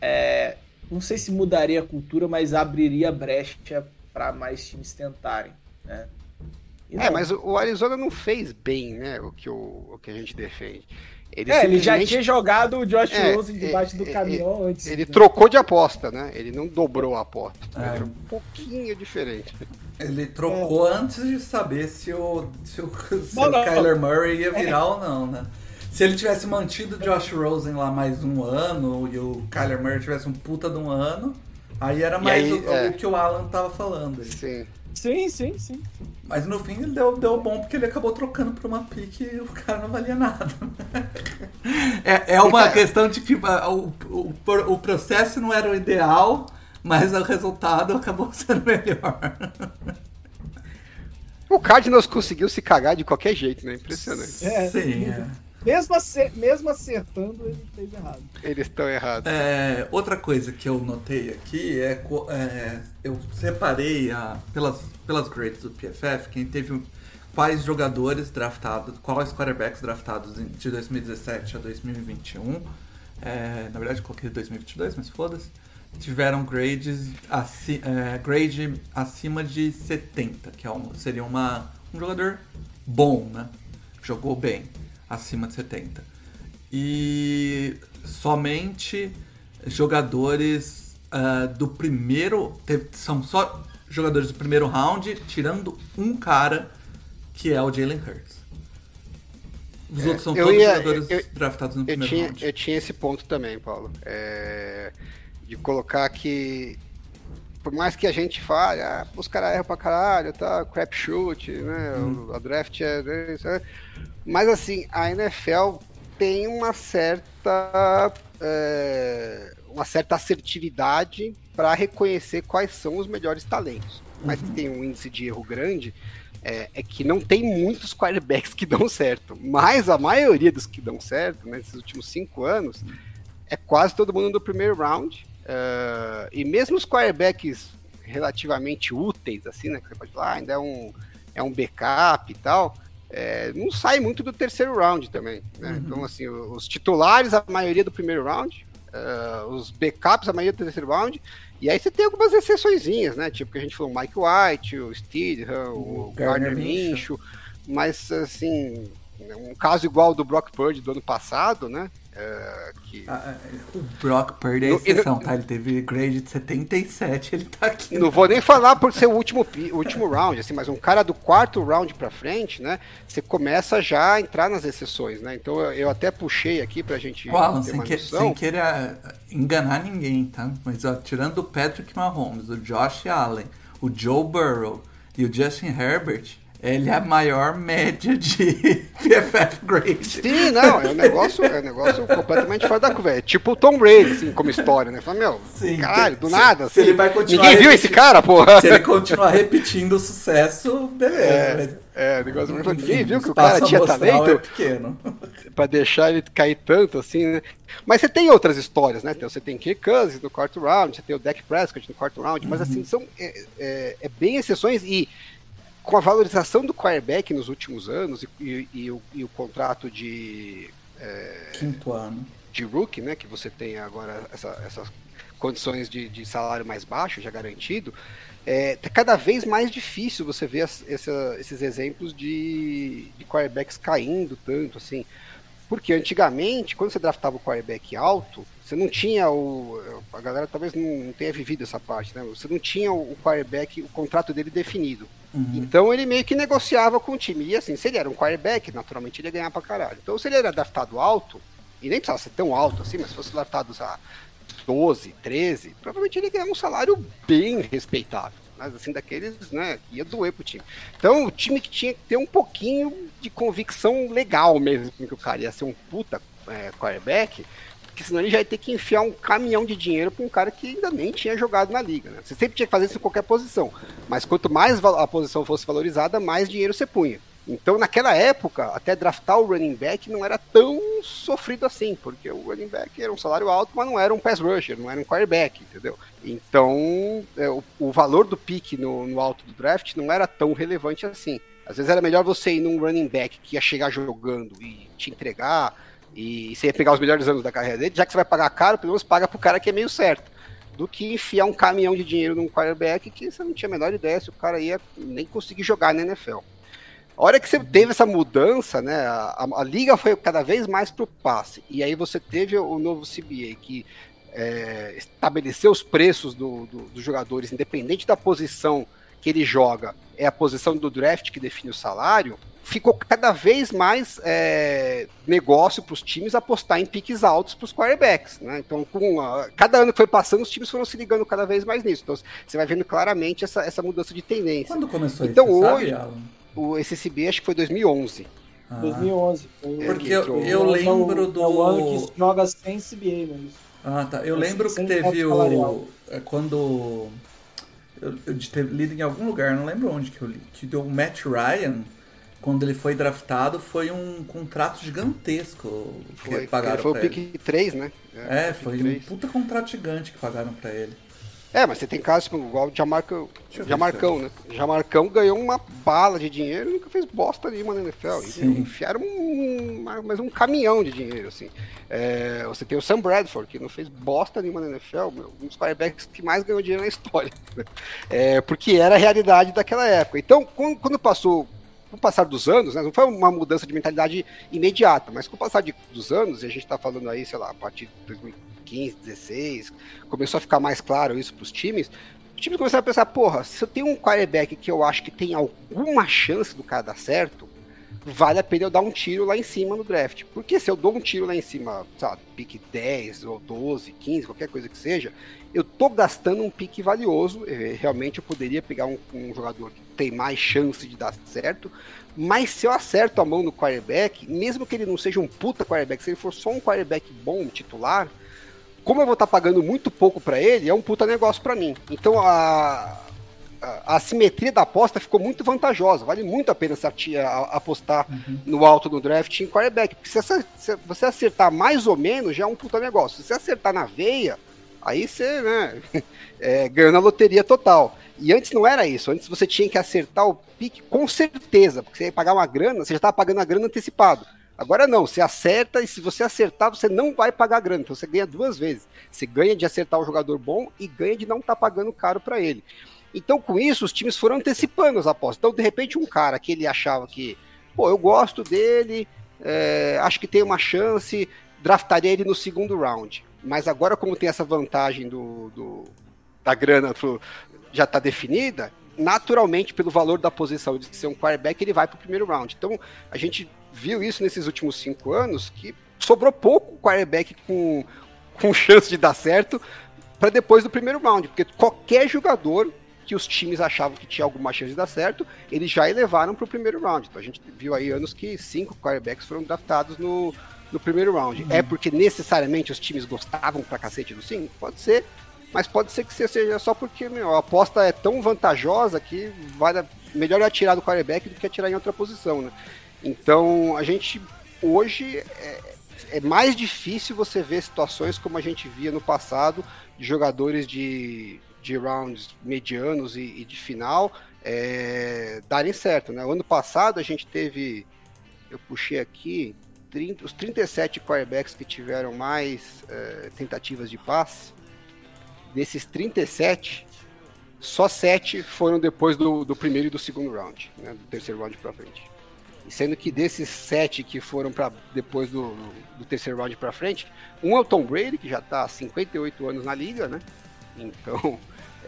é, não sei se mudaria a cultura, mas abriria brecha para mais times tentarem. Né? É, mas o Arizona não fez bem, né? O que, o, o que a gente defende. Ele, É, ele já simplesmente- tinha jogado o Josh É, Rosen debaixo do é, caminhão antes. Ele né? trocou de aposta, né? Ele não dobrou a aposta. É. Era um pouquinho diferente. Ele trocou antes de saber se o, se o, se Não, o não. Kyler Murray ia virar ou não, né? Se ele tivesse mantido o Josh Rosen lá mais um ano e o Kyler Murray tivesse um puta de um ano, aí era mais aí, o, é. o que o Alan tava falando. aí. Sim. Sim, sim, sim. Mas no fim ele deu, deu bom porque ele acabou trocando por uma pique e o cara não valia nada. É, é uma questão de que ah, o, o, o processo não era o ideal, mas o resultado acabou (laughs) sendo melhor. O Cardinals conseguiu se cagar de qualquer jeito, né? Impressionante. É. Sim, é. Mesmo, acer- mesmo acertando, ele fez errado. Eles estão errados. É, outra coisa que eu notei aqui é, é, eu separei a, pelas, pelas grades do PFF quem teve quais jogadores draftados, quais quarterbacks draftados de 2017 a 2021. É, na verdade, coloquei 2022, mas foda-se. Tiveram grades aci- é, grade acima de 70, que é um, seria uma, um jogador bom, né? Jogou bem, acima de 70 e somente jogadores ah, do primeiro. São só jogadores do primeiro round, tirando um cara que é o Jalen Hurts. Os outros são todos ia- jogadores eu- draftados no primeiro tinha, round. eu tinha esse ponto também, Paulo. É, de colocar que, por mais que a gente fale, ah, os caras erram pra caralho, tá? Crap shoot, né? o- A draft é. isso, é. Mas assim, a NFL tem uma certa. é, uma certa assertividade para reconhecer quais são os melhores talentos. Mas que tem um índice de erro grande. É, é que não tem muitos quarterbacks que dão certo, mas a maioria dos que dão certo nesses últimos cinco anos é quase todo mundo do primeiro round. Eh, e mesmo os quarterbacks relativamente úteis, assim, né? Que você pode falar, ah, ainda é um, é um backup e tal. eh, não sai muito do terceiro round também. Né? Então, assim, os titulares, a maioria do primeiro round, eh, os backups, a maioria do terceiro round. E aí você tem algumas exceçõezinhas, né? Tipo que a gente falou, o Mike White, o Steedham, o, O Gardner Minshew. Mas, assim, um caso igual ao do Brock Purdy do ano passado, né? Eh, que Ah, o Brock Purdy é No- exceção, tá? Ele teve grade de 77, ele tá aqui. Não vou nem falar por ser o último, o último round, assim, mas um cara do quarto round pra frente, né? Você começa já a entrar nas exceções, né? Então eu, eu até puxei aqui pra gente Alan, sem, que- sem querer enganar ninguém, tá? Mas ó, tirando o Patrick Mahomes, o Josh Allen, o Joe Burrow e o Justin Herbert, ele é a maior média de (laughs) PFF grade. Sim, não, é um negócio, é um negócio completamente fora da curva. É tipo o Tom Brady, assim, como história, né? Fala, meu, Sim, caralho, do se- nada, se assim. ele vai continuar Ninguém viu esse cara, porra? Se ele continuar repetindo o sucesso, beleza. mas- É, o negócio Enfim, ninguém viu que o cara tinha amostral talento. É pequeno. pra deixar ele cair tanto assim, né? Mas você tem outras histórias, né? Você tem Kirk Cousins no quarto round, você tem o Dak Prescott no quarto round, mas assim, são é, é- é bem exceções e com a valorização do quarterback nos últimos anos e, e- e o, e o contrato de, Quinto ano. de rookie, né? Que você tem agora essa- essas condições de, de salário mais baixo, já garantido, é tá cada vez mais difícil você ver as- essa- esses exemplos de, de quarterbacks caindo tanto, assim. Porque antigamente, quando você draftava o quarterback alto, você não tinha o. A galera talvez não, tenha vivido essa parte, né? Você não tinha o, o quarterback, o contrato dele definido. Então ele meio que negociava com o time. E assim, se ele era um quarterback, naturalmente ele ia ganhar pra caralho. Então se ele era draftado alto, e nem precisava ser tão alto assim, mas se fosse draftado, lá, 12, 13, provavelmente ele ia um salário bem respeitável. Mas assim, daqueles, né, que ia doer pro time. Então o time que tinha que ter um pouquinho de convicção legal mesmo, que o cara ia ser um puta é, quarterback, porque senão ele já ia ter que enfiar um caminhão de dinheiro para um cara que ainda nem tinha jogado na liga. Né? Você sempre tinha que fazer isso em qualquer posição, mas quanto mais a posição fosse valorizada, mais dinheiro você punha. Então, naquela época, até draftar o running back não era tão sofrido assim, porque o running back era um salário alto, mas não era um pass rusher, não era um quarterback, entendeu? Então, é, o, o valor do pique no, no alto do draft não era tão relevante assim. Às vezes era melhor você ir num running back que ia chegar jogando e te entregar, e você ia pegar os melhores anos da carreira dele, já que você vai pagar caro, pelo menos paga pro cara que é meio certo. Do que enfiar um caminhão de dinheiro num quarterback que você não tinha a menor ideia se o cara ia nem conseguir jogar na NFL. A hora que você teve essa mudança, né? A, a, liga foi cada vez mais pro passe. E aí você teve o novo CBA que é, estabeleceu os preços do, do, dos jogadores, independente da posição que ele joga, é a posição do draft que define o salário ficou cada vez mais é, negócio para os times apostar em piques altos para os quarterbacks. Né? Então, com a, cada ano que foi passando, os times foram se ligando cada vez mais nisso. Então, você vai vendo claramente essa, essa mudança de tendência. Quando começou então, isso? Então, hoje, sabe, o SCB acho que foi 2011. Ah. 2011. Porque eu, eu lembro do. É o ano que joga sem CBA, né? Ah, tá. Eu lembro que teve o. É, quando. Eu, eu de ter lido em algum lugar, não lembro onde que eu li, que deu o Matt Ryan quando ele foi draftado, foi um contrato gigantesco que foi, pagaram foi pra o pick 3, né? É, é foi 3. um puta contrato gigante que pagaram para ele. É, mas você tem casos como igual o Jamarcão, Jamarcão né? Jamarcão ganhou uma bala de dinheiro e nunca fez bosta nenhuma na NFL. Sim. Enfiaram um, mas um caminhão de dinheiro, assim. É, você tem o Sam Bradford, que não fez bosta nenhuma na NFL, um dos quarterbacks que mais ganhou dinheiro na história. É, porque era a realidade daquela época. Então, quando, quando passou com o passar dos anos, né, não foi uma mudança de mentalidade imediata, mas com o passar de, dos anos, e a gente está falando aí, sei lá, a partir de 2015, 2016, começou a ficar mais claro isso para os times, os times começaram a pensar, porra, se eu tenho um quarterback que eu acho que tem alguma chance do cara dar certo, vale a pena eu dar um tiro lá em cima no draft. Porque se eu dou um tiro lá em cima, sabe, pique 10 ou 12, 15, qualquer coisa que seja, eu tô gastando um pique valioso. Eh, realmente eu poderia pegar um, um, jogador que tem mais chance de dar certo. Mas se eu acerto a mão no quarterback, mesmo que ele não seja um puta quarterback, se ele for só um quarterback bom, titular, como eu vou estar tá pagando muito pouco para ele, é um puta negócio para mim. Então a, a, simetria da aposta ficou muito vantajosa. Vale muito a pena apostar uhum. no alto do draft em quarterback. Porque se, se você acertar mais ou menos, já é um puta negócio. Se você acertar na veia, Aí você, né, (laughs) é, ganhou na loteria total. E antes não era isso. Antes você tinha que acertar o pique com certeza, porque você ia pagar uma grana, você já estava pagando a grana antecipado. Agora não, você acerta e se você acertar, você não vai pagar a grana. Então você ganha duas vezes. Você ganha de acertar o jogador bom e ganha de não estar tá pagando caro para ele. Então com isso, os times foram antecipando as apostas. Então, de repente, um cara que ele achava que, pô, eu gosto dele, é, acho que tem uma chance, draftaria ele no segundo round. Mas agora, como tem essa vantagem do, do da grana pro, já está definida, naturalmente, pelo valor da posição de ser um quarterback, ele vai para o primeiro round. Então, a gente viu isso nesses últimos cinco anos, que sobrou pouco quarterback com, com (laughs) chance de dar certo para depois do primeiro round, porque qualquer jogador que os times achavam que tinha alguma chance de dar certo, eles já elevaram para o primeiro round. Então a gente viu aí anos que cinco quarterbacks foram draftados no, no primeiro round. Uhum. É porque necessariamente os times gostavam pra cacete do sim? Pode ser. Mas pode ser que seja só porque meu, a aposta é tão vantajosa que vale, melhor é atirar do quarterback do que atirar em outra posição, né? Então, a gente hoje é, é mais difícil você ver situações como a gente via no passado, de jogadores de, de rounds medianos e, e de final é, darem certo, né? O ano passado a gente teve, eu puxei aqui, 30, os 37 quarterbacks que tiveram mais uh, tentativas de passe, desses 37, só 7 foram depois do, do primeiro e do segundo round, né, do terceiro round para frente. E sendo que desses 7 que foram para depois do, do, terceiro round para frente, um é o Tom Brady, que já está há 58 anos na liga, né? Então,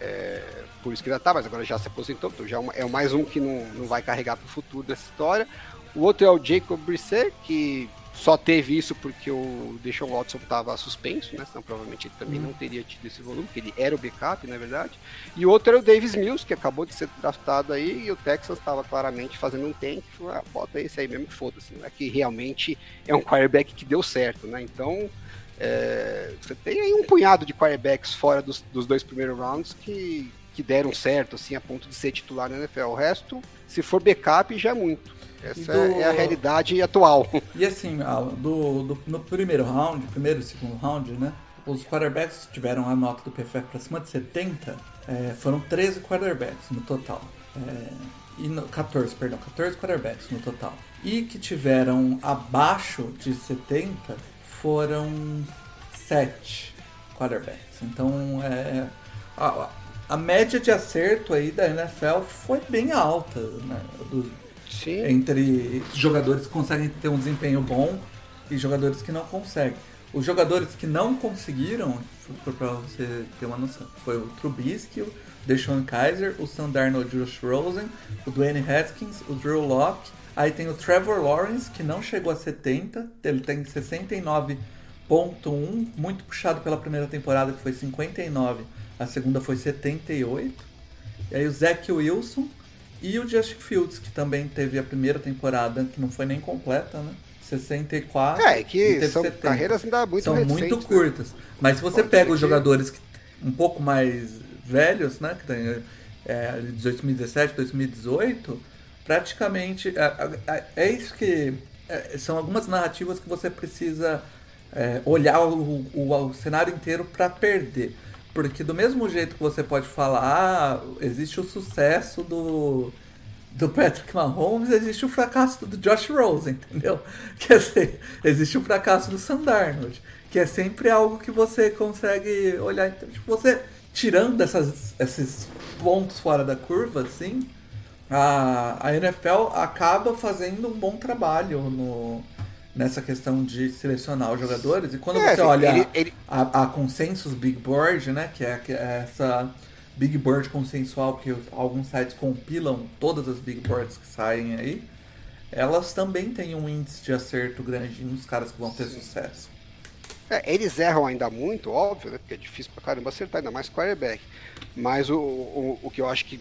é, por isso que já está, mas agora já se aposentou, então já é, é mais um que não, não vai carregar para o futuro dessa história. O outro é o Jacob Brisset, que só teve isso porque o Deshaun Watson estava suspenso, né? Senão provavelmente ele também uhum. não teria tido esse volume, porque ele era o backup, na verdade. E o outro era o Davis Mills, que acabou de ser draftado aí, e o Texas estava claramente fazendo um tank. Falou, ah, bota esse aí mesmo, foda-se. Não é que realmente é um quarterback que deu certo, né? Então, é, você tem aí um punhado de quarterbacks fora dos, dos dois primeiros rounds que, que deram certo, assim, a ponto de ser titular na NFL. O resto, se for backup, já é muito. Essa do... é a realidade atual. (laughs) E assim, do, do, no primeiro round, primeiro e segundo round, né? Os quarterbacks tiveram a nota do PFF para cima de 70, é, foram 13 quarterbacks no total. É, e no, 14, perdão, 14 quarterbacks no total. E que tiveram abaixo de 70 foram 7 quarterbacks. Então, é, a, a média de acerto aí da NFL foi bem alta, né? Sim. entre jogadores que conseguem ter um desempenho bom e jogadores que não conseguem. Os jogadores que não conseguiram, para você ter uma noção, foi o Trubisky, o Deshaun Kaiser, o Sam Darnold, o Josh Rosen, o Dwayne Haskins, o Drew Locke. Aí tem o Trevor Lawrence, que não chegou a 70, ele tem 69.1, muito puxado pela primeira temporada, que foi 59, a segunda foi 78. E aí o Zach Wilson e o Justin Fields, que também teve a primeira temporada, que não foi nem completa, né? 64. É, que são 70. carreiras ainda muito São recentes, muito né? curtas. Mas se você Pode pega os que- jogadores que, um pouco mais velhos, né? Que tem é, de 2017, 2018, praticamente. É, é- é isso que. é, são algumas narrativas que você precisa é, olhar o, o- o cenário inteiro para perder. Porque do mesmo jeito que você pode falar, ah, existe o sucesso do, do Patrick Mahomes, existe o fracasso do Josh Rosen, entendeu? (laughs) Dizer, existe o fracasso do Sam Darnold, que é sempre algo que você consegue olhar. Então, tipo, você tirando essas, esses pontos fora da curva, assim, a, a NFL acaba fazendo um bom trabalho no, nessa questão de selecionar os jogadores. E quando É, você olha ele- ele- a, a Consensus Big Board, né, que é, que é essa Big Board consensual que alguns sites compilam todas as Big Boards que saem aí, elas também têm um índice de acerto grande nos caras que vão ter sucesso. É, eles erram ainda muito, óbvio, né? Porque é difícil pra caramba acertar, ainda mais quarterback. Mas o, o, o que eu acho que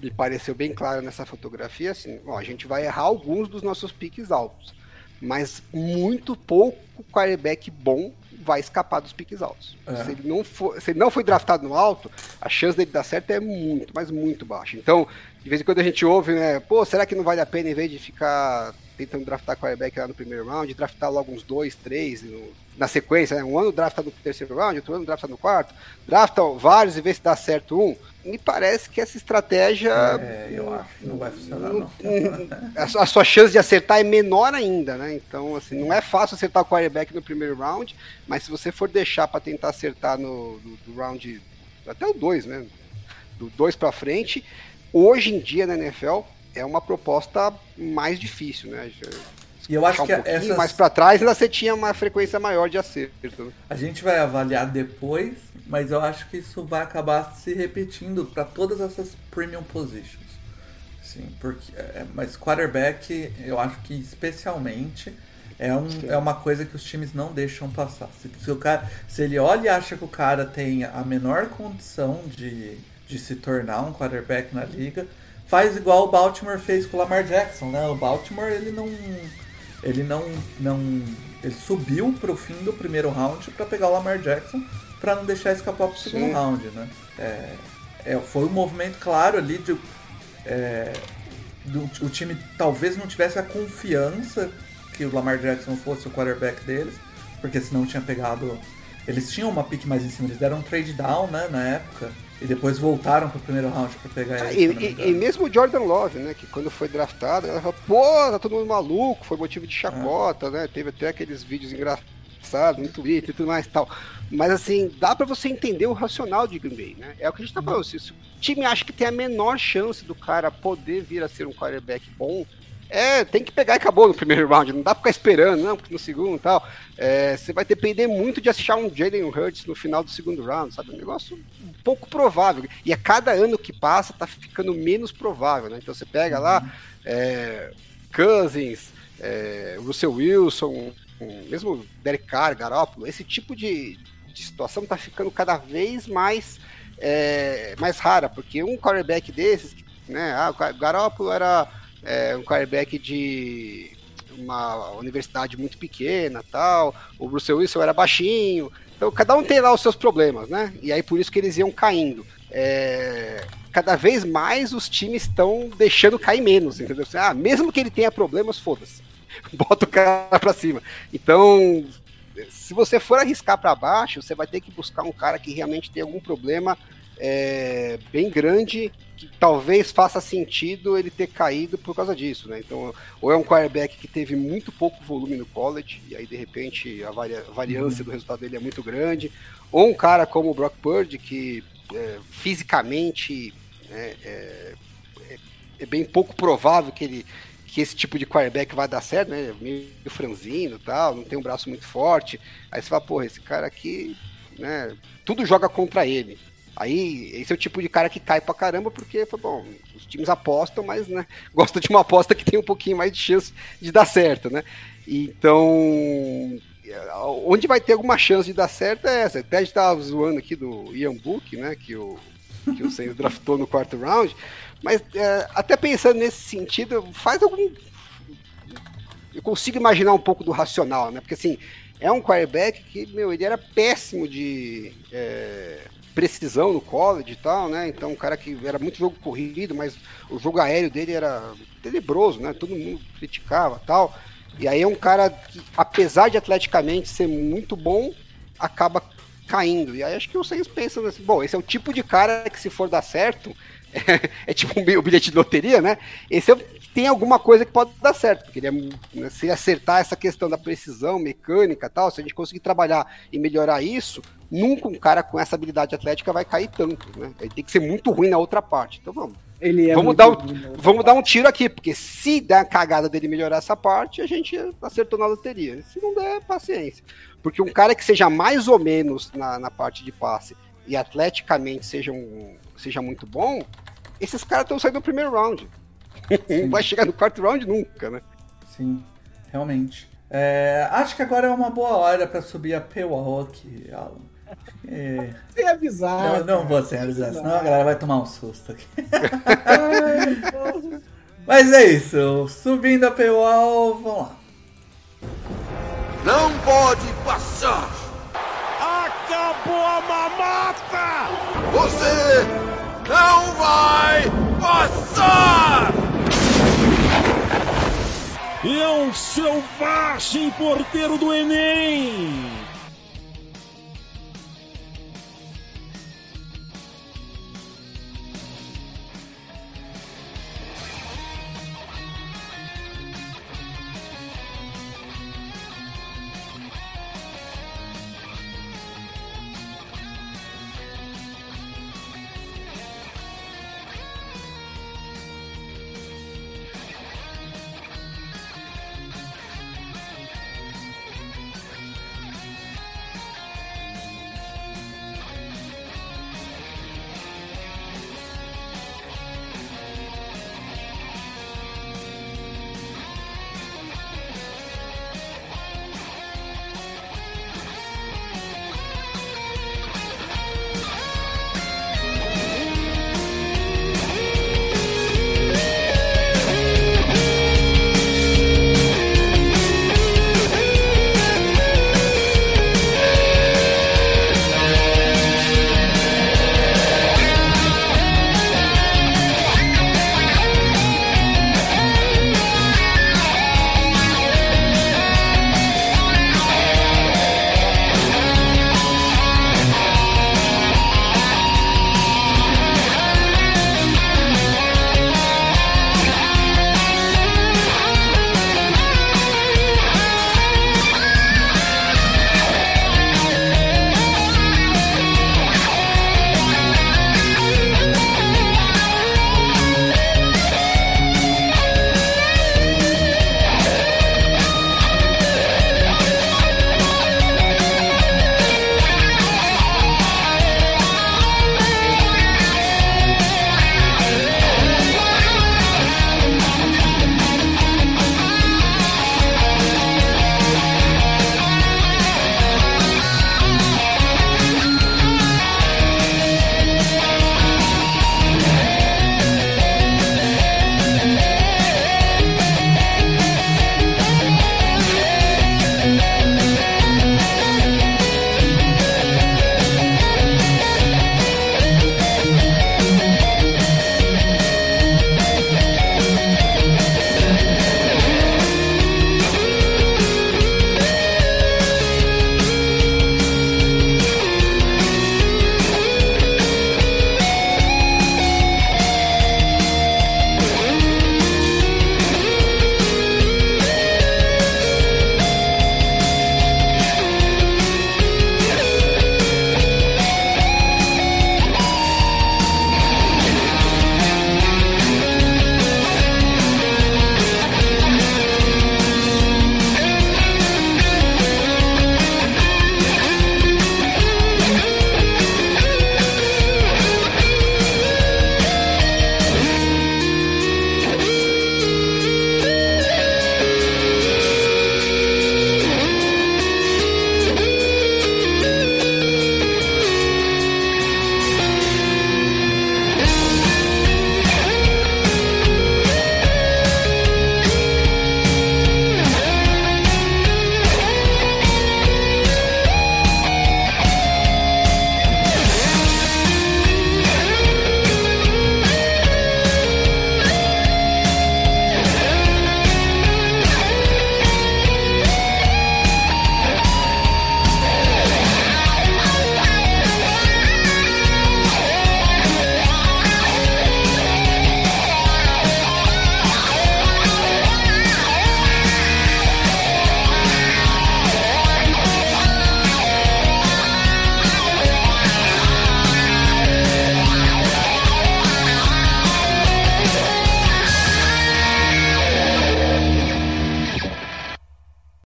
me pareceu bem claro nessa fotografia, assim, ó, a gente vai errar alguns dos nossos piques altos. Mas muito pouco quarterback bom vai escapar dos piques altos. É. Se, ele não for, se ele não foi draftado no alto, a chance dele dar certo é muito, mas muito baixa. Então, de vez em quando a gente ouve, né? Pô, será que não vale a pena, em vez de ficar tentando draftar quarterback lá no primeiro round, draftar logo uns dois, três no- na sequência, né? Um ano drafta no terceiro round, outro ano drafta no quarto, drafta vários e vê se dá certo um. Me parece que essa estratégia. É, eu acho que não vai funcionar, não. a su- a sua chance de acertar é menor ainda, né? Então, assim, não é fácil acertar o quarterback no primeiro round, mas se você for deixar para tentar acertar no, no- do round até o 2, né? Do 2 para frente, hoje em dia na NFL é uma proposta mais difícil, né? E eu acho que um essas, mais para trás ainda você tinha uma frequência maior de acerto. né? a gente vai avaliar depois, mas eu acho que isso vai acabar se repetindo para todas essas premium positions. Sim, porque é, mas quarterback, eu acho que especialmente é, um, é uma coisa que os times não deixam passar. Se, se o cara, se ele olha e acha que o cara tem a menor condição de, de se tornar um quarterback na liga, faz igual o Baltimore fez com o Lamar Jackson, né? O Baltimore ele não ele não não ele subiu pro fim do primeiro round para pegar o Lamar Jackson para não deixar escapar pro segundo Sim. round, né? É, é, foi um movimento claro ali de é, do- o time talvez não tivesse a confiança que o Lamar Jackson fosse o quarterback deles, porque senão tinha pegado. Eles tinham uma pick mais em cima, eles deram um trade down, né, na época, e depois voltaram pro primeiro round pra pegar Ah, ele. e, e- mesmo o Jordan Love, né? Que quando foi draftado, ela falou, pô, tá todo mundo maluco, foi motivo de chacota, né? Teve até aqueles vídeos engraçados no Twitter e tudo mais e tal. Mas assim, dá pra você entender o racional de Green Bay, né? É o que a gente tá falando. Se, se o time acha que tem a menor chance do cara poder vir a ser um quarterback bom, é, tem que pegar e acabou no primeiro round. Não dá pra ficar esperando, não, porque no segundo e tal. É, você vai depender muito de achar um Jalen Hurts no final do segundo round, sabe? Um negócio pouco provável. E a cada ano que passa, tá ficando menos provável, né? Então você pega lá é, Cousins, é, Russell Wilson, mesmo Derek Carr, Garoppolo, esse tipo de, de situação tá ficando cada vez mais, é, mais rara, porque um quarterback desses, né? Ah, o Garoppolo era é, um quarterback de uma universidade muito pequena tal, o Russell Wilson era baixinho, então cada um tem lá os seus problemas, né? E aí por isso que eles iam caindo. É, cada vez mais os times estão deixando cair menos, entendeu? Ah, mesmo que ele tenha problemas, foda-se. (laughs) Bota o cara pra cima. Então, se você for arriscar para baixo, você vai ter que buscar um cara que realmente tem algum problema é, bem grande, que talvez faça sentido ele ter caído por causa disso, né? Então, ou é um quarterback que teve muito pouco volume no college, e aí de repente a, varia, a variância do resultado dele é muito grande, ou um cara como o Brock Purdy, que é, fisicamente né, é, é, é bem pouco provável que ele que esse tipo de quarterback vai dar certo, né? Meio franzino tal, não tem um braço muito forte. Aí você fala, porra, esse cara aqui, né? Tudo joga contra ele. Aí, esse é o tipo de cara que cai pra caramba, porque, bom, os times apostam, mas, né, (laughs) gosta de uma aposta que tem um pouquinho mais de chance de dar certo, né? Então, onde vai ter alguma chance de dar certo é essa. Até a gente tava zoando aqui do Ian Book, né, que o, que o Saints (laughs) draftou no quarto round, mas é, até pensando nesse sentido, faz algum... Eu consigo imaginar um pouco do racional, né, porque assim, é um quarterback que, meu, ele era péssimo de... É precisão no college e tal, né? Então, um cara que era muito jogo corrido, mas o jogo aéreo dele era tenebroso, né? Todo mundo criticava tal. E aí é um cara que, apesar de atleticamente ser muito bom, acaba caindo. E aí acho que vocês pensam assim, bom, esse é o tipo de cara que se for dar certo, é, (laughs) é tipo um bilhete de loteria, né? Esse é, tem alguma coisa que pode dar certo, porque é, né, se acertar essa questão da precisão mecânica tal, se a gente conseguir trabalhar e melhorar isso, nunca um cara com essa habilidade atlética vai cair tanto, né? Ele tem que ser muito ruim na outra parte. Então vamos. Ele é vamos dar um, vamos dar um tiro aqui, porque se der a cagada dele melhorar essa parte, a gente acertou na loteria. Se não der, paciência. Porque um cara que seja mais ou menos na, na parte de passe e atleticamente seja, um, seja muito bom, esses caras estão saindo no primeiro round. Não vai chegar no quarto round nunca, né? Sim, realmente. É, acho que agora é uma boa hora para subir a paywall aqui, Alan. É... Sem avisar. Não, não vou sem avisar, senão a galera vai tomar um susto aqui. (laughs) Mas é isso, subindo a paywall, vamos lá. Não pode passar! Acabou a mamata! Você não vai passar! É um selvagem porteiro do Enem!